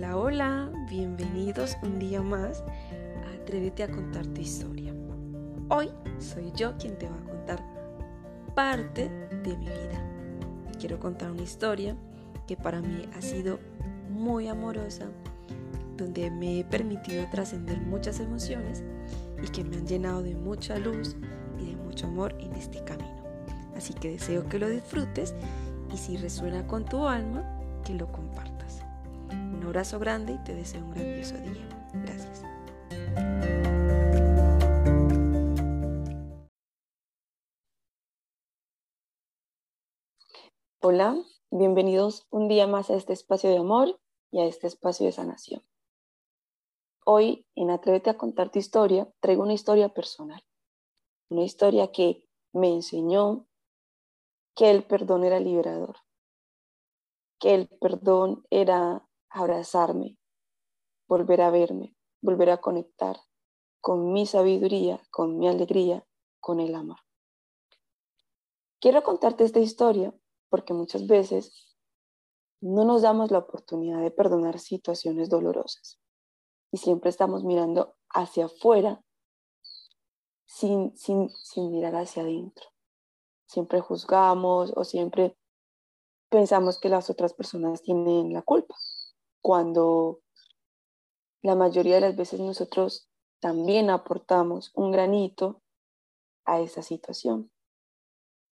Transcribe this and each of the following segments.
Hola, hola, bienvenidos un día más a Atrévete a contar tu historia. Hoy soy yo quien te va a contar parte de mi vida. Quiero contar una historia que para mí ha sido muy amorosa, donde me he permitido trascender muchas emociones y que me han llenado de mucha luz y de mucho amor en este camino. Así que deseo que lo disfrutes y si resuena con tu alma, que lo compartas. Abrazo grande y te deseo un grandioso día. Gracias. Hola, bienvenidos un día más a este espacio de amor y a este espacio de sanación. Hoy en Atrévete a contar tu historia traigo una historia personal, una historia que me enseñó que el perdón era liberador, que el perdón era abrazarme, volver a verme, volver a conectar con mi sabiduría, con mi alegría, con el amor. Quiero contarte esta historia porque muchas veces no nos damos la oportunidad de perdonar situaciones dolorosas y siempre estamos mirando hacia afuera sin, sin, sin mirar hacia adentro. Siempre juzgamos o siempre pensamos que las otras personas tienen la culpa, cuando la mayoría de las veces nosotros también aportamos un granito a esa situación.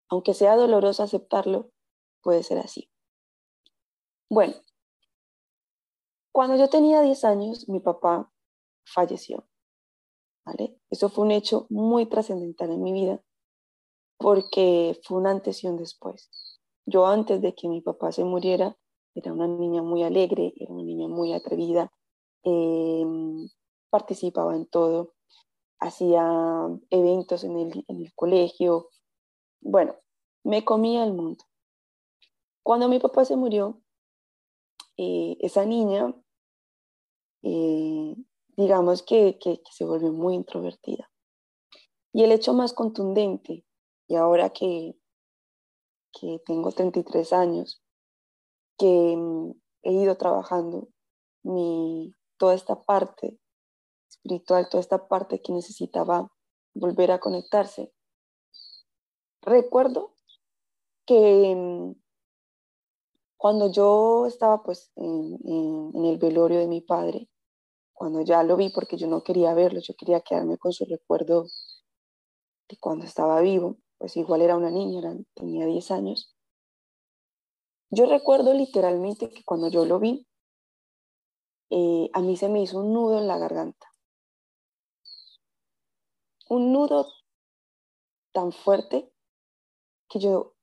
Aunque sea doloroso aceptarlo, puede ser así. Bueno, cuando yo tenía 10 años, mi papá falleció. ¿vale? Eso fue un hecho muy trascendental en mi vida porque fue un antes y un después. Yo antes de que mi papá se muriera era una niña muy alegre, era una niña muy atrevida, em, participaba en todo, hacía eventos en el, en el colegio, bueno, me comía el mundo. Cuando mi papá se murió, eh, esa niña, eh, digamos que, que, que se volvió muy introvertida. Y el hecho más contundente, y ahora que, que tengo 33 años, que mm, he ido trabajando mi, toda esta parte espiritual, toda esta parte que necesitaba volver a conectarse. Recuerdo que mm, cuando yo estaba pues en, el velorio de mi padre, cuando ya lo vi porque yo no quería verlo, yo quería quedarme con su recuerdo de cuando estaba vivo, pues igual era una niña, tenía 10 años. Yo recuerdo literalmente que cuando yo lo vi, eh, a mí se me hizo un nudo en la garganta. Un nudo tan fuerte que yo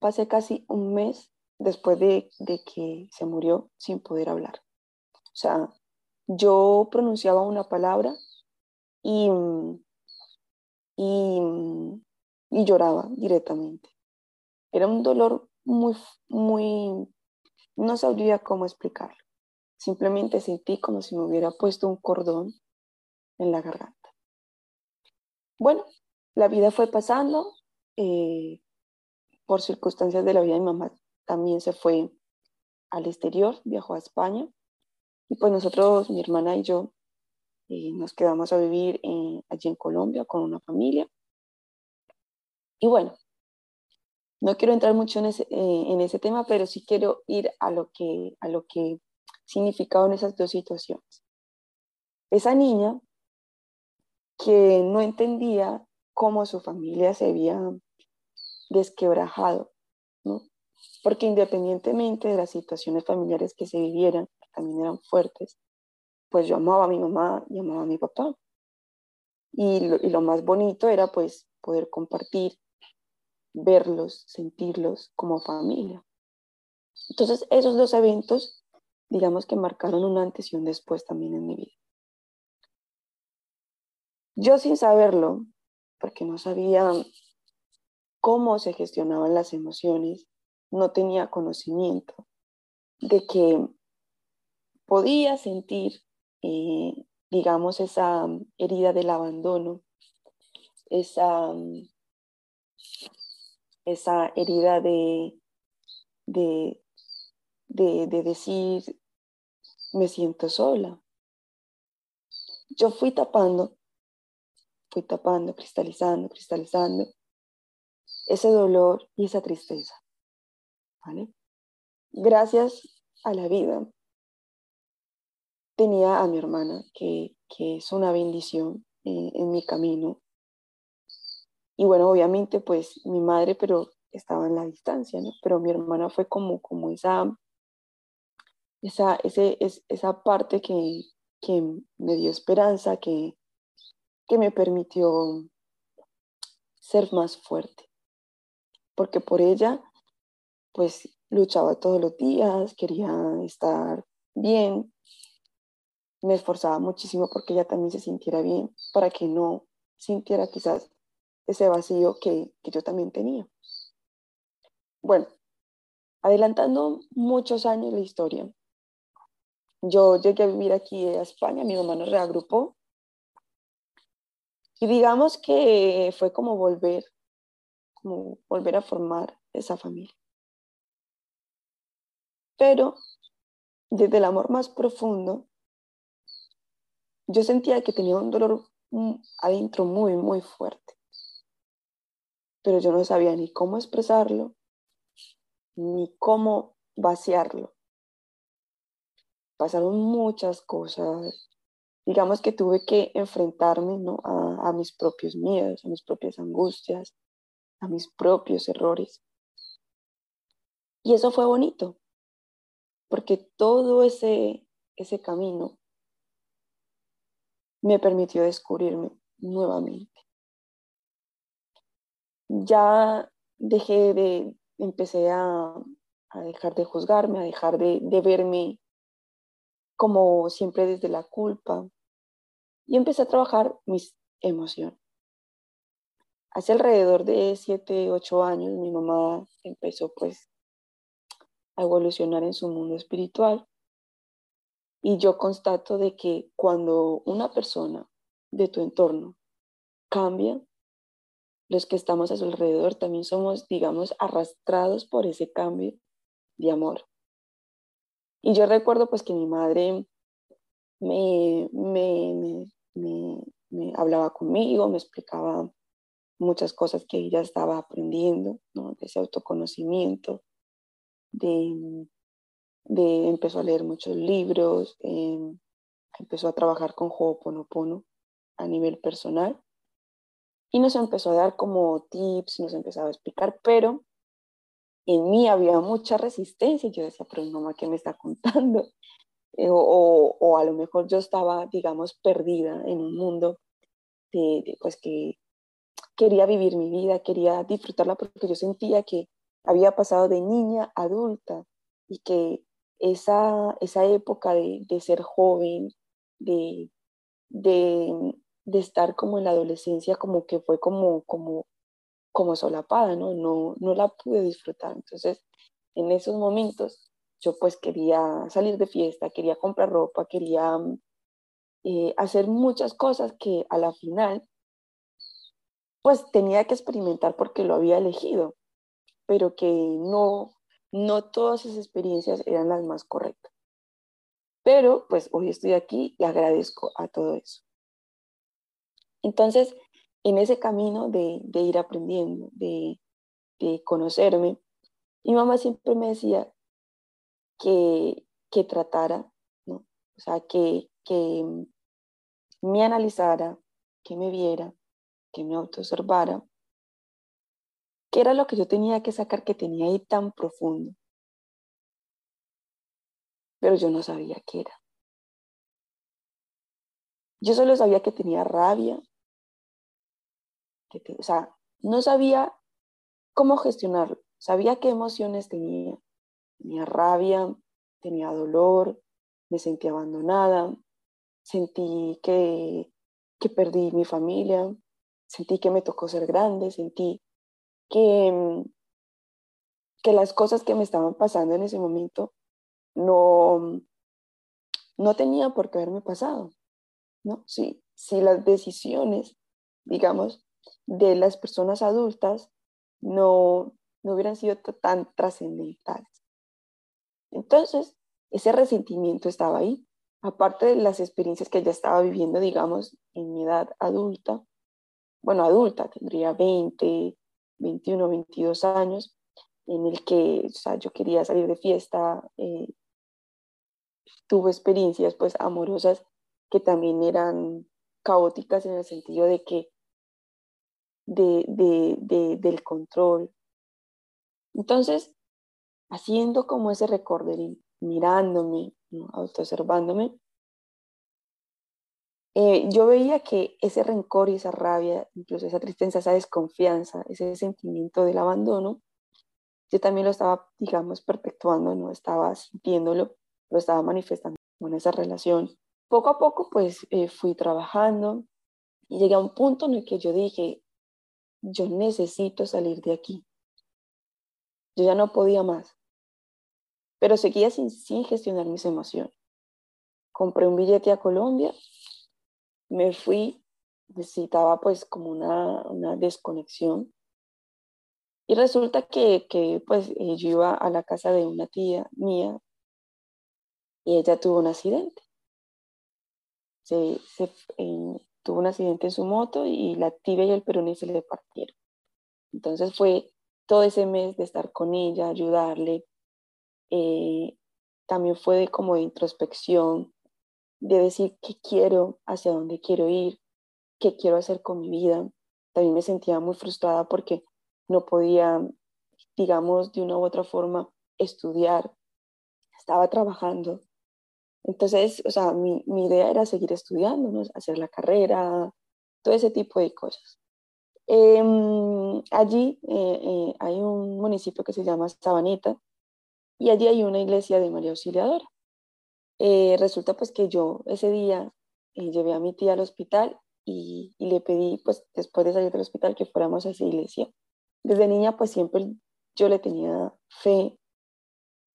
pasé casi un mes después de, que se murió sin poder hablar. O sea, yo pronunciaba una palabra y, y lloraba directamente. Era un dolor muy, muy, no sabría cómo explicarlo. Simplemente sentí como si me hubiera puesto un cordón en la garganta. Bueno, la vida fue pasando. Eh, por circunstancias de la vida, mi mamá también se fue al exterior, viajó a España. Y pues nosotros, mi hermana y yo, eh, nos quedamos a vivir allí en Colombia con una familia. Y bueno, no quiero entrar mucho en ese, eh, en ese tema, pero sí quiero ir a lo que, a lo que significaban esas dos situaciones. Esa niña que no entendía cómo su familia se había desquebrajado. Porque independientemente de las situaciones familiares que se vivieran, que también eran fuertes, pues yo amaba a mi mamá y amaba a mi papá. Y lo, y lo más bonito era pues poder compartir verlos, sentirlos como familia. Entonces, esos dos eventos, digamos que marcaron un antes y un después también en mi vida. Yo sin saberlo, porque no sabía cómo se gestionaban las emociones, no tenía conocimiento de que podía sentir, eh, digamos, esa herida del abandono, esa esa herida de, de, de, decir, me siento sola. Yo fui tapando, fui tapando, cristalizando, cristalizando ese dolor y esa tristeza. Gracias a la vida, tenía a mi hermana, que, es una bendición eh, en mi camino. Y bueno, obviamente, pues mi madre, pero estaba en la distancia, ¿no? Pero mi hermana fue como, como esa, esa, ese, es, esa parte que, que me dio esperanza, que, que me permitió ser más fuerte. Porque por ella, pues luchaba todos los días, quería estar bien, me esforzaba muchísimo porque ella también se sintiera bien, para que no sintiera quizás ese vacío que, que yo también tenía. Bueno, adelantando muchos años la historia, yo llegué a vivir aquí a España, mi mamá nos reagrupó y digamos que fue como volver, como volver a formar esa familia. Pero desde el amor más profundo, yo sentía que tenía un dolor adentro muy, muy fuerte. Pero yo no sabía ni cómo expresarlo, ni cómo vaciarlo. Pasaron muchas cosas. Digamos que tuve que enfrentarme a, a mis propios miedos, a mis propias angustias, a mis propios errores. Y eso fue bonito, porque todo ese, ese camino me permitió descubrirme nuevamente. Ya dejé de, empecé a, dejar de juzgarme, a dejar de, de verme como siempre desde la culpa y empecé a trabajar mis emociones. Hace alrededor de 7, 8 años mi mamá empezó pues a evolucionar en su mundo espiritual y yo constato de que cuando una persona de tu entorno cambia, los que estamos a su alrededor también somos, digamos, arrastrados por ese cambio de amor. Y yo recuerdo pues que mi madre me, me, me, hablaba conmigo, me explicaba muchas cosas que ella estaba aprendiendo, ¿no? de ese autoconocimiento, de, de, empezó a leer muchos libros, em, empezó a trabajar con Ho'oponopono a nivel personal y nos empezó a dar como tips, nos empezaba a explicar, pero en mí había mucha resistencia yo decía, pero mamá, ¿qué me está contando? Eh, o, o, a lo mejor yo estaba, digamos, perdida en un mundo de, pues que quería vivir mi vida, quería disfrutarla porque yo sentía que había pasado de niña adulta y que esa, esa época de, ser joven, de, de, estar como en la adolescencia, como que fue como, como, como solapada, ¿no? ¿no? No la pude disfrutar. Entonces, en esos momentos, yo pues quería salir de fiesta, quería comprar ropa, quería eh, hacer muchas cosas que a la final, pues tenía que experimentar porque lo había elegido, pero que no, no todas esas experiencias eran las más correctas. Pero pues hoy estoy aquí y agradezco a todo eso. Entonces, en ese camino de, ir aprendiendo, de, conocerme, mi mamá siempre me decía que, que tratara, o sea, que, que me analizara, que me viera, que me autoobservara ¿Qué era lo que yo tenía que sacar que tenía ahí tan profundo? Pero yo no sabía qué era. Yo solo sabía que tenía rabia, o sea, no sabía cómo gestionarlo. Sabía qué emociones tenía. Tenía rabia, tenía dolor, me sentí abandonada, sentí que, que perdí mi familia, sentí que me tocó ser grande, sentí que, que las cosas que me estaban pasando en ese momento no, no tenían por qué haberme pasado, ¿no? Si, si las decisiones, digamos, de las personas adultas no, no hubieran sido tan trascendentales. Entonces, ese resentimiento estaba ahí. Aparte de las experiencias que ya estaba viviendo, digamos, en mi edad adulta, bueno, adulta, tendría 20, 21, 22 años, en el que o sea, yo quería salir de fiesta, eh, tuve experiencias pues amorosas que también eran caóticas en el sentido de que de, de, del control. Entonces, haciendo como ese recorder, mirándome, ¿no? autoobservándome, eh, yo veía que ese rencor y esa rabia, incluso esa tristeza, esa desconfianza, ese sentimiento del abandono, yo también lo estaba, digamos, perpetuando, no estaba sintiéndolo, lo estaba manifestando en esa relación. Poco a poco, pues, eh, fui trabajando y llegué a un punto en el que yo dije, yo necesito salir de aquí. Yo ya no podía más, pero seguía sin, gestionar mis emociones. Compré un billete a Colombia, me fui, necesitaba pues como una, una desconexión y resulta que, que pues eh, yo iba a la casa de una tía mía y ella tuvo un accidente. Se, se tuvo un accidente en su moto y la tibia y el peroné se le partieron. Entonces fue todo ese mes de estar con ella, ayudarle. Eh, también fue de, como de introspección, de decir qué quiero, hacia dónde quiero ir, qué quiero hacer con mi vida. También me sentía muy frustrada porque no podía, digamos, de una u otra forma estudiar. Estaba trabajando. Entonces, o sea, mi, mi idea era seguir estudiando, hacer la carrera, todo ese tipo de cosas. Em, allí eh, eh, hay un municipio que se llama Sabaneta y allí hay una iglesia de María Auxiliadora. Eh, resulta pues que yo ese día llevé a mi tía al hospital y, y, le pedí pues después de salir del hospital que fuéramos a esa iglesia desde niña pues siempre yo le tenía fe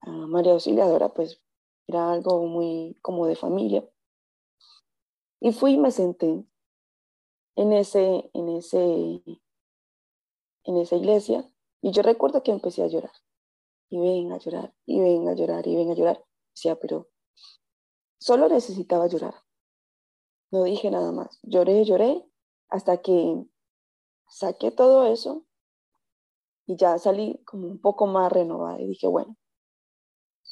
a María Auxiliadora, pues era algo muy como de familia. Y fui y me senté en, ese, en, ese, en esa iglesia y yo recuerdo que empecé a llorar. Y ven a llorar, y ven a llorar, y ven a llorar. Decía, pero solo necesitaba llorar. No dije nada más. Lloré, lloré, hasta que saqué todo eso y ya salí como un poco más renovada y dije, bueno,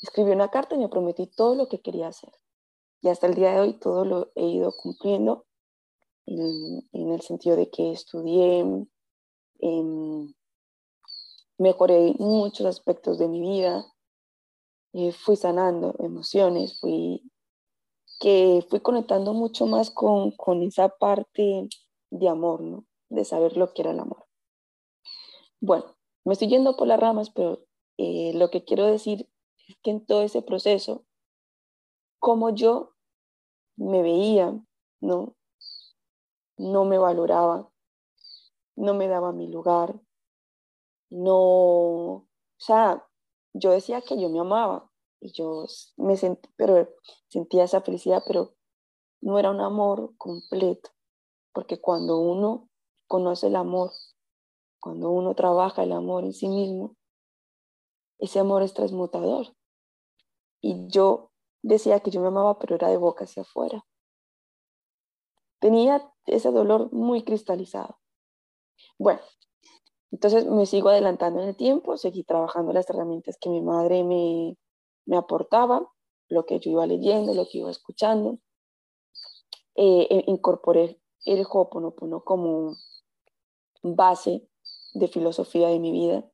escribí una carta y me prometí todo lo que quería hacer. Y hasta el día de hoy todo lo he ido cumpliendo en, el sentido de que estudié, em, mejoré muchos aspectos de mi vida, eh, fui sanando emociones, fui, que fui conectando mucho más con, con esa parte de amor, ¿no? De saber lo que era el amor. Bueno, me estoy yendo por las ramas, pero eh, lo que quiero decir que en todo ese proceso, como yo me veía, ¿no? No me valoraba, no me daba mi lugar, no, o sea, yo decía que yo me amaba y yo me sentí, pero sentía esa felicidad, pero no era un amor completo, porque cuando uno conoce el amor cuando uno trabaja el amor en sí mismo, ese amor es transmutador. Y yo decía que yo me amaba, pero era de boca hacia afuera. Tenía ese dolor muy cristalizado. Bueno, entonces me sigo adelantando en el tiempo, seguí trabajando las herramientas que mi madre me, me aportaba, lo que yo iba leyendo, lo que iba escuchando. Eh, e incorporé el Ho'oponopono como base de filosofía de mi vida.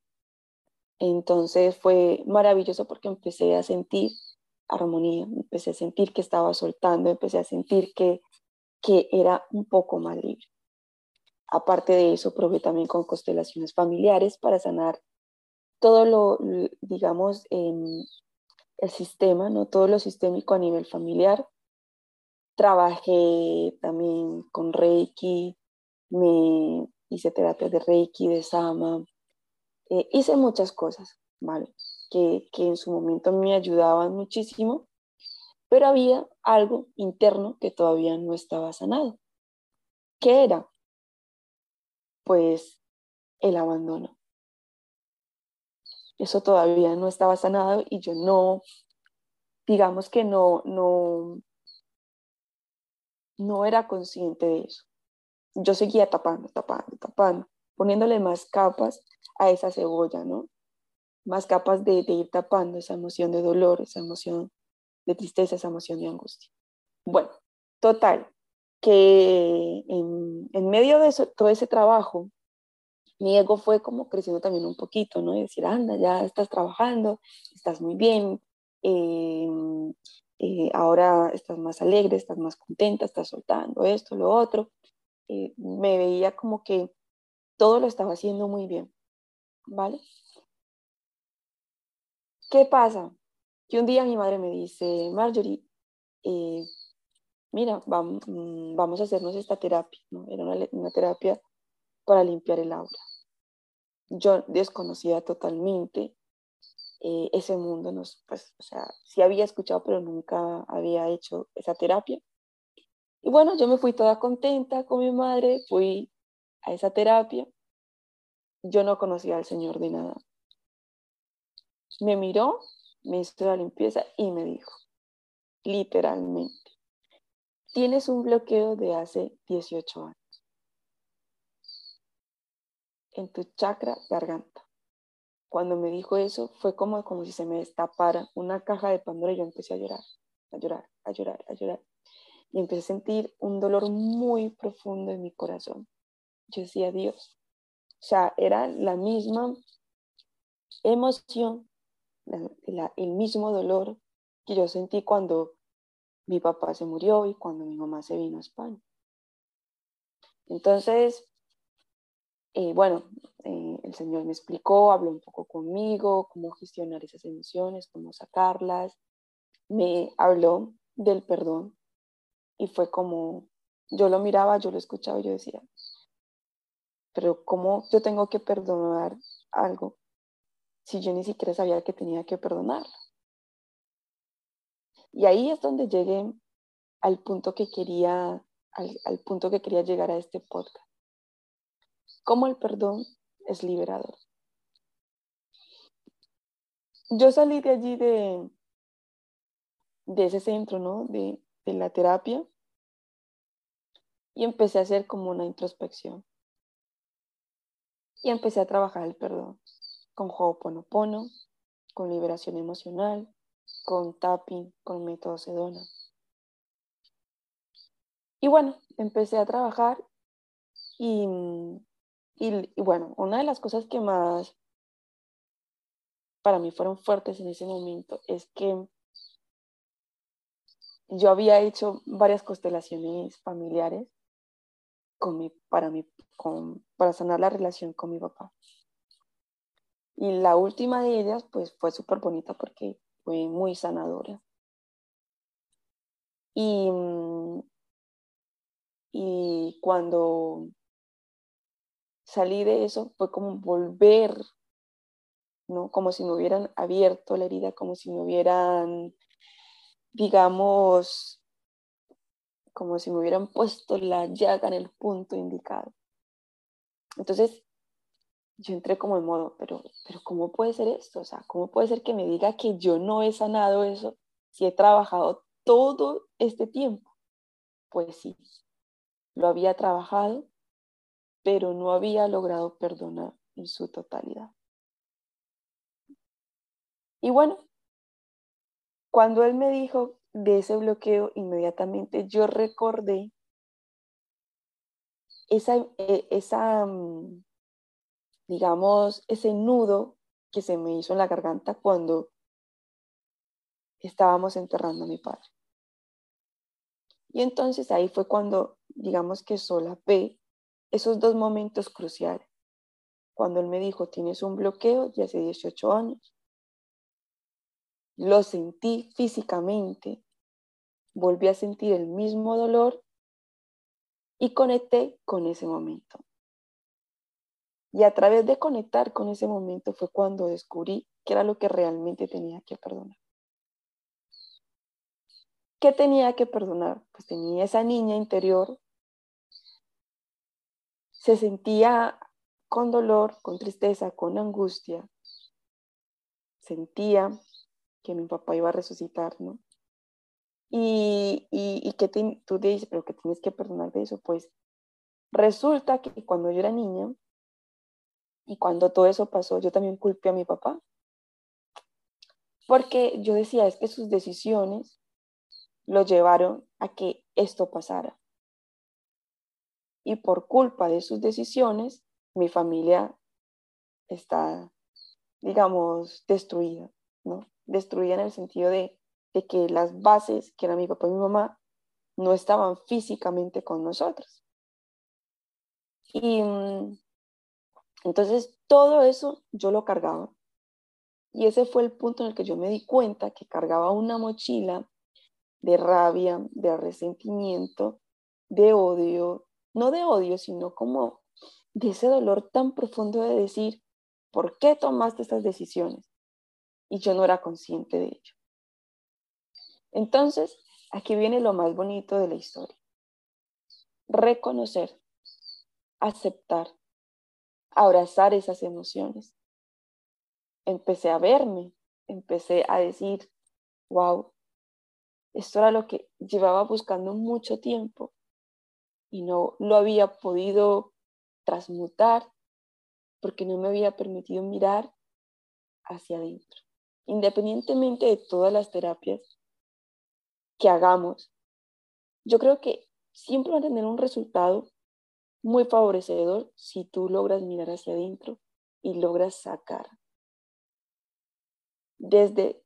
Entonces fue maravilloso porque empecé a sentir armonía, empecé a sentir que estaba soltando, empecé a sentir que, que era un poco más libre. Aparte de eso, probé también con constelaciones familiares para sanar todo lo, digamos, el sistema, ¿no? todo lo sistémico a nivel familiar. Trabajé también con Reiki, me hice terapia de Reiki, de Sama, eh, hice muchas cosas, ¿vale? Que, que en su momento me ayudaban muchísimo, pero había algo interno que todavía no estaba sanado. ¿Qué era? Pues el abandono. Eso todavía no estaba sanado y yo no, digamos que no, no, no era consciente de eso. Yo seguía tapando, tapando, tapando, poniéndole más capas a esa cebolla, ¿no? Más capas de, ir tapando esa emoción de dolor, esa emoción de tristeza, esa emoción de angustia. Bueno, total, que en, en medio de todo ese trabajo, mi ego fue como creciendo también un poquito, ¿no? Y decir, anda, ya estás trabajando, estás muy bien, eh, eh, ahora estás más alegre, estás más contenta, estás soltando esto, lo otro. Eh, me veía como que todo lo estaba haciendo muy bien, ¿vale? ¿Qué pasa? Que un día mi madre me dice, Marjorie, mira, mm, vamos, a hacernos esta terapia, ¿no? Era una, terapia para limpiar el aura. Yo desconocía totalmente eh, ese mundo, nos, pues, o sea, sí había escuchado, pero nunca había hecho esa terapia. Y bueno, yo me fui toda contenta con mi madre, fui a esa terapia. Yo no conocía al Señor de nada. Me miró, me hizo la limpieza y me dijo, literalmente, tienes un bloqueo de hace 18 años en tu chakra garganta. Cuando me dijo eso, fue como, como si se me destapara una caja de Pandora y yo empecé a llorar, a llorar, a llorar, a llorar. Y empecé a sentir un dolor muy profundo en mi corazón. Yo decía, Dios. O sea, era la misma emoción, el mismo dolor que yo sentí cuando mi papá se murió y cuando mi mamá se vino a España. Entonces, eh, bueno, eh, el Señor me explicó, habló un poco conmigo, cómo gestionar esas emociones, cómo sacarlas. Me habló del perdón y fue como, yo lo miraba, yo lo escuchaba y yo decía, pero ¿cómo yo tengo que perdonar algo si yo ni siquiera sabía que tenía que perdonarlo? Y ahí es donde llegué al punto que quería, al punto que quería llegar a este podcast cómo el perdón es liberador. Yo salí de allí de, de ese centro, ¿no? De, de la terapia y empecé a hacer como una introspección. Y empecé a trabajar el perdón con Ho'oponopono, con liberación emocional, con tapping, con método Sedona. Y bueno, empecé a trabajar y y, bueno, una de las cosas que más para mí fueron fuertes en ese momento es que yo había hecho varias constelaciones familiares con mi, para, mi, con, para sanar la relación con mi papá. Y la última de ellas, pues fue súper bonita porque fue muy sanadora. Y, y cuando salí de eso fue como volver, ¿no? Como si me hubieran abierto la herida, como si me hubieran, digamos, como si me hubieran puesto la llaga en el punto indicado. Entonces, yo entré como en modo, pero, pero ¿cómo puede ser esto? O sea, ¿cómo puede ser que me diga que yo no he sanado eso si he trabajado todo este tiempo? Pues sí, lo había trabajado, pero no había logrado perdonar en su totalidad. Y bueno, cuando él me dijo de ese bloqueo, inmediatamente yo recordé esa, e, esa, mm, digamos, ese nudo que se me hizo en la garganta cuando estábamos enterrando a mi padre. Y entonces ahí fue cuando, digamos que solapé esos dos momentos cruciales. Cuando él me dijo, tienes un bloqueo de hace 18 años. Lo sentí físicamente, volví a sentir el mismo dolor y conecté con ese momento. Y a través de conectar con ese momento fue cuando descubrí que era lo que realmente tenía que perdonar. ¿Qué tenía que perdonar? Pues tenía esa niña interior se sentía con dolor, con tristeza, con angustia. Sentía que mi papá iba a resucitar, ¿no? Y, y, que tú te dices, pero que tienes que perdonar de eso. Pues resulta que cuando yo era niña y cuando todo eso pasó, yo también culpé a mi papá. Porque yo decía, es que sus decisiones lo llevaron a que esto pasara. Y por culpa de sus decisiones, mi familia está, digamos, destruida, ¿no? Destruida en el sentido de, que las bases, que eran mi papá y mi mamá, no estaban físicamente con nosotros. Y mm, entonces todo eso yo lo cargaba. Y ese fue el punto en el que yo me di cuenta que cargaba una mochila de rabia, de resentimiento, de odio, no de odio, sino como de ese dolor tan profundo de decir, ¿por qué tomaste estas decisiones? Y yo no era consciente de ello. Entonces, aquí viene lo más bonito de la historia. Reconocer, aceptar, abrazar esas emociones. Empecé a verme, empecé a decir, wow, esto era lo que llevaba buscando mucho tiempo y no lo había podido transmutar porque no me había permitido mirar hacia adentro. Independientemente de todas las terapias que hagamos, yo creo que siempre va a tener un resultado muy favorecedor si tú logras mirar hacia adentro y logras sacar desde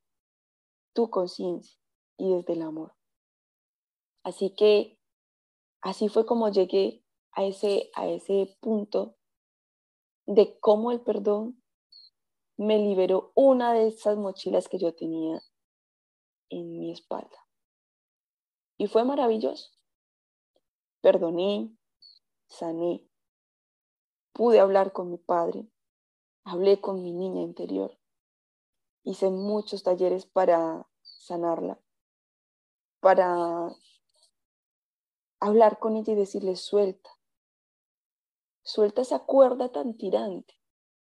tu conciencia y desde el amor. Así que así fue como llegué a ese, a ese punto de cómo el perdón me liberó una de esas mochilas que yo tenía en mi espalda. Y fue maravilloso. Perdoné, sané, pude hablar con mi padre, hablé con mi niña interior, hice muchos talleres para sanarla para hablar con ella y decirle, suelta, suelta esa cuerda tan tirante,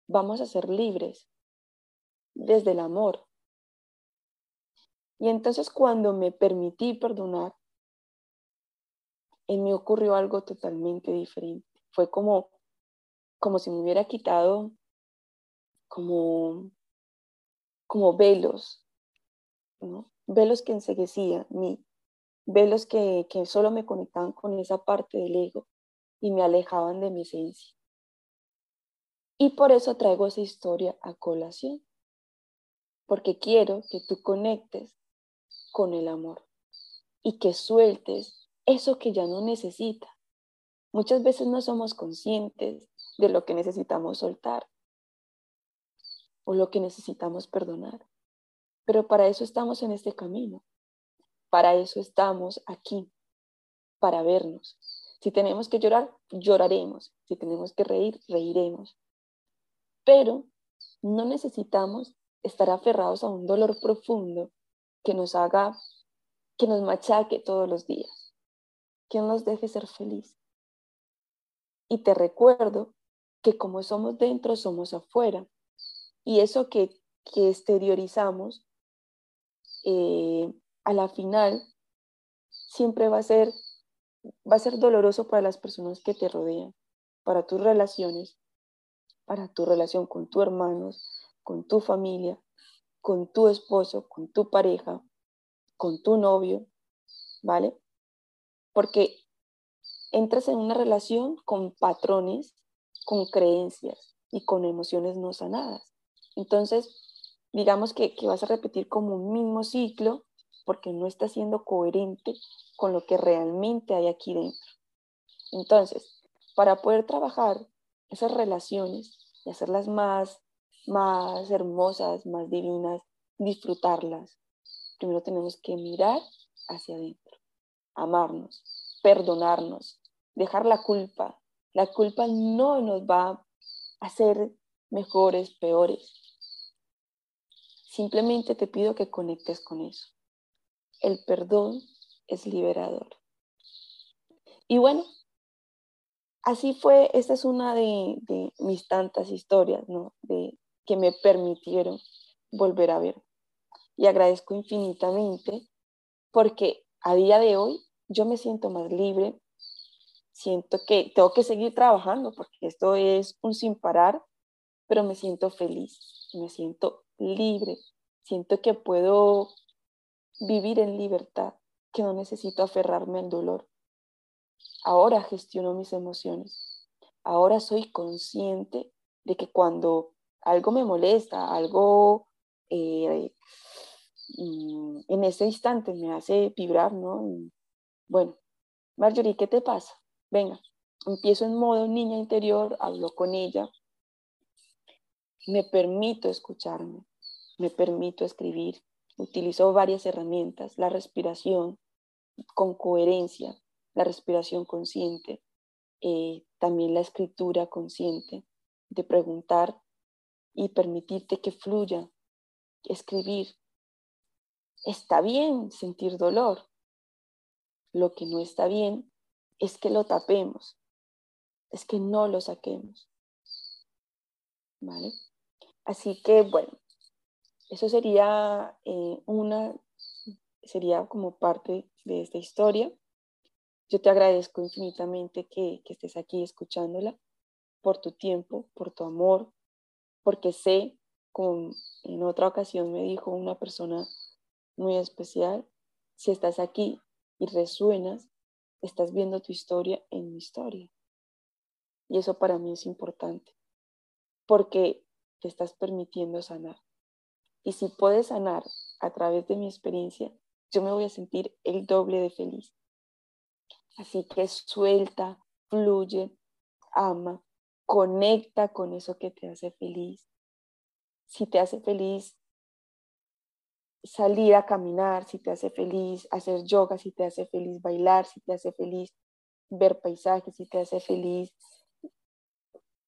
vamos a ser libres desde el amor. Y entonces cuando me permití perdonar, en mí ocurrió algo totalmente diferente. Fue como, como si me hubiera quitado como, como velos, velos que enseguecían, mi, velos que, que solo me conectaban con esa parte del ego y me alejaban de mi esencia. Y por eso traigo esa historia a colación, porque quiero que tú conectes con el amor y que sueltes eso que ya no necesitas. Muchas veces no somos conscientes de lo que necesitamos soltar o lo que necesitamos perdonar. Pero para eso estamos en este camino. Para eso estamos aquí, para vernos. Si tenemos que llorar, lloraremos. Si tenemos que reír, reiremos. Pero no necesitamos estar aferrados a un dolor profundo que nos haga, que nos machaque todos los días, que nos deje ser feliz. Y te recuerdo que como somos dentro, somos afuera. Y eso que, que exteriorizamos eh, a la final siempre va a ser va a ser doloroso para las personas que te rodean, para tus relaciones, para tu relación con tus hermanos, con tu familia, con tu esposo, con tu pareja, con tu novio, ¿vale? Porque entras en una relación con patrones, con creencias y con emociones no sanadas. Entonces, digamos que, vas a repetir como un mismo ciclo porque no está siendo coherente con lo que realmente hay aquí dentro. Entonces, para poder trabajar esas relaciones y hacerlas más, más hermosas, más divinas, disfrutarlas, primero tenemos que mirar hacia adentro, amarnos, perdonarnos, dejar la culpa. La culpa no nos va a hacer mejores, peores. Simplemente te pido que conectes con eso. El perdón es liberador. Y bueno, así fue, esta es una de, mis tantas historias, ¿no? De, que me permitieron volver a ver. y agradezco infinitamente porque a día de hoy yo me siento más libre, siento que tengo que seguir trabajando porque esto es un sin parar, pero me siento feliz, me siento libre, siento que puedo vivir en libertad, que no necesito aferrarme al dolor. Ahora gestiono mis emociones, ahora soy consciente de que cuando algo me molesta, algo eh, mm, en ese instante me hace vibrar, ¿no? Bueno, Marjorie, ¿qué te pasa? Venga, empiezo en modo niña interior, hablo con ella, me permito escucharme, me permito escribir, utilizo varias herramientas, la respiración con coherencia, la respiración consciente, eh, también la escritura consciente, de preguntar y permitirte que fluya, escribir. Está bien sentir dolor. Lo que no está bien es que lo tapemos, es que no lo saquemos. ¿Vale? Así que bueno, eso sería eh, una, sería como parte de esta historia. Yo te agradezco infinitamente que, que estés aquí escuchándola, por tu tiempo, por tu amor, porque sé, como en otra ocasión me dijo una persona muy especial, si estás aquí y resuenas, estás viendo tu historia en mi historia. Y eso para mí es importante, porque te estás permitiendo sanar. Y si puedes sanar a través de mi experiencia, yo me voy a sentir el doble de feliz. Así que suelta, fluye, ama, conecta con eso que te hace feliz. Si te hace feliz salir a caminar, si te hace feliz hacer yoga, si te hace feliz bailar, si te hace feliz ver paisajes, si te hace feliz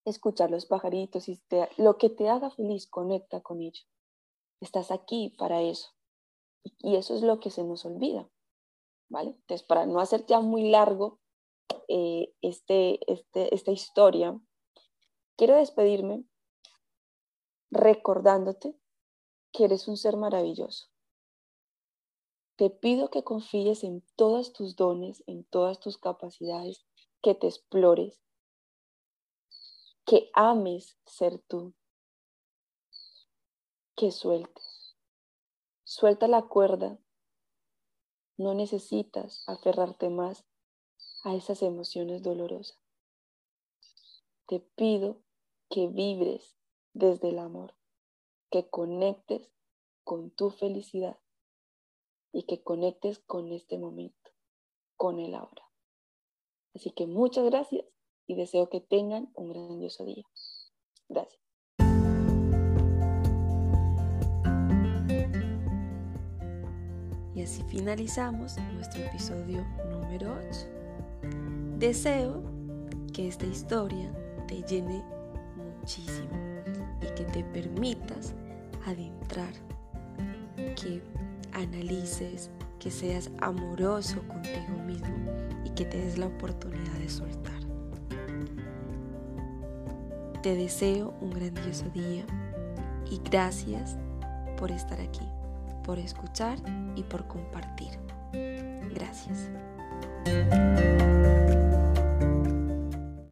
escuchar los pajaritos, si lo que te haga feliz, conecta con ello. Estás aquí para eso. Y eso es lo que se nos olvida. ¿Vale? Entonces, para no hacer ya muy largo eh, este, este, esta historia, Quiero despedirme recordándote que eres un ser maravilloso. Te pido que confíes en todos tus dones, en todas tus capacidades, que te explores, que ames ser tú, que sueltes. Suelta la cuerda. No necesitas aferrarte más a esas emociones dolorosas. Te pido que vibres desde el amor, que conectes con tu felicidad y que conectes con este momento, con el ahora. Así que muchas gracias y deseo que tengan un grandioso día. Gracias. Y así finalizamos nuestro episodio número 8. Deseo que esta historia te llene y que te permitas adentrar, que analices, que seas amoroso contigo mismo y que te des la oportunidad de soltar. Te deseo un grandioso día y gracias por estar aquí, por escuchar y por compartir. Gracias.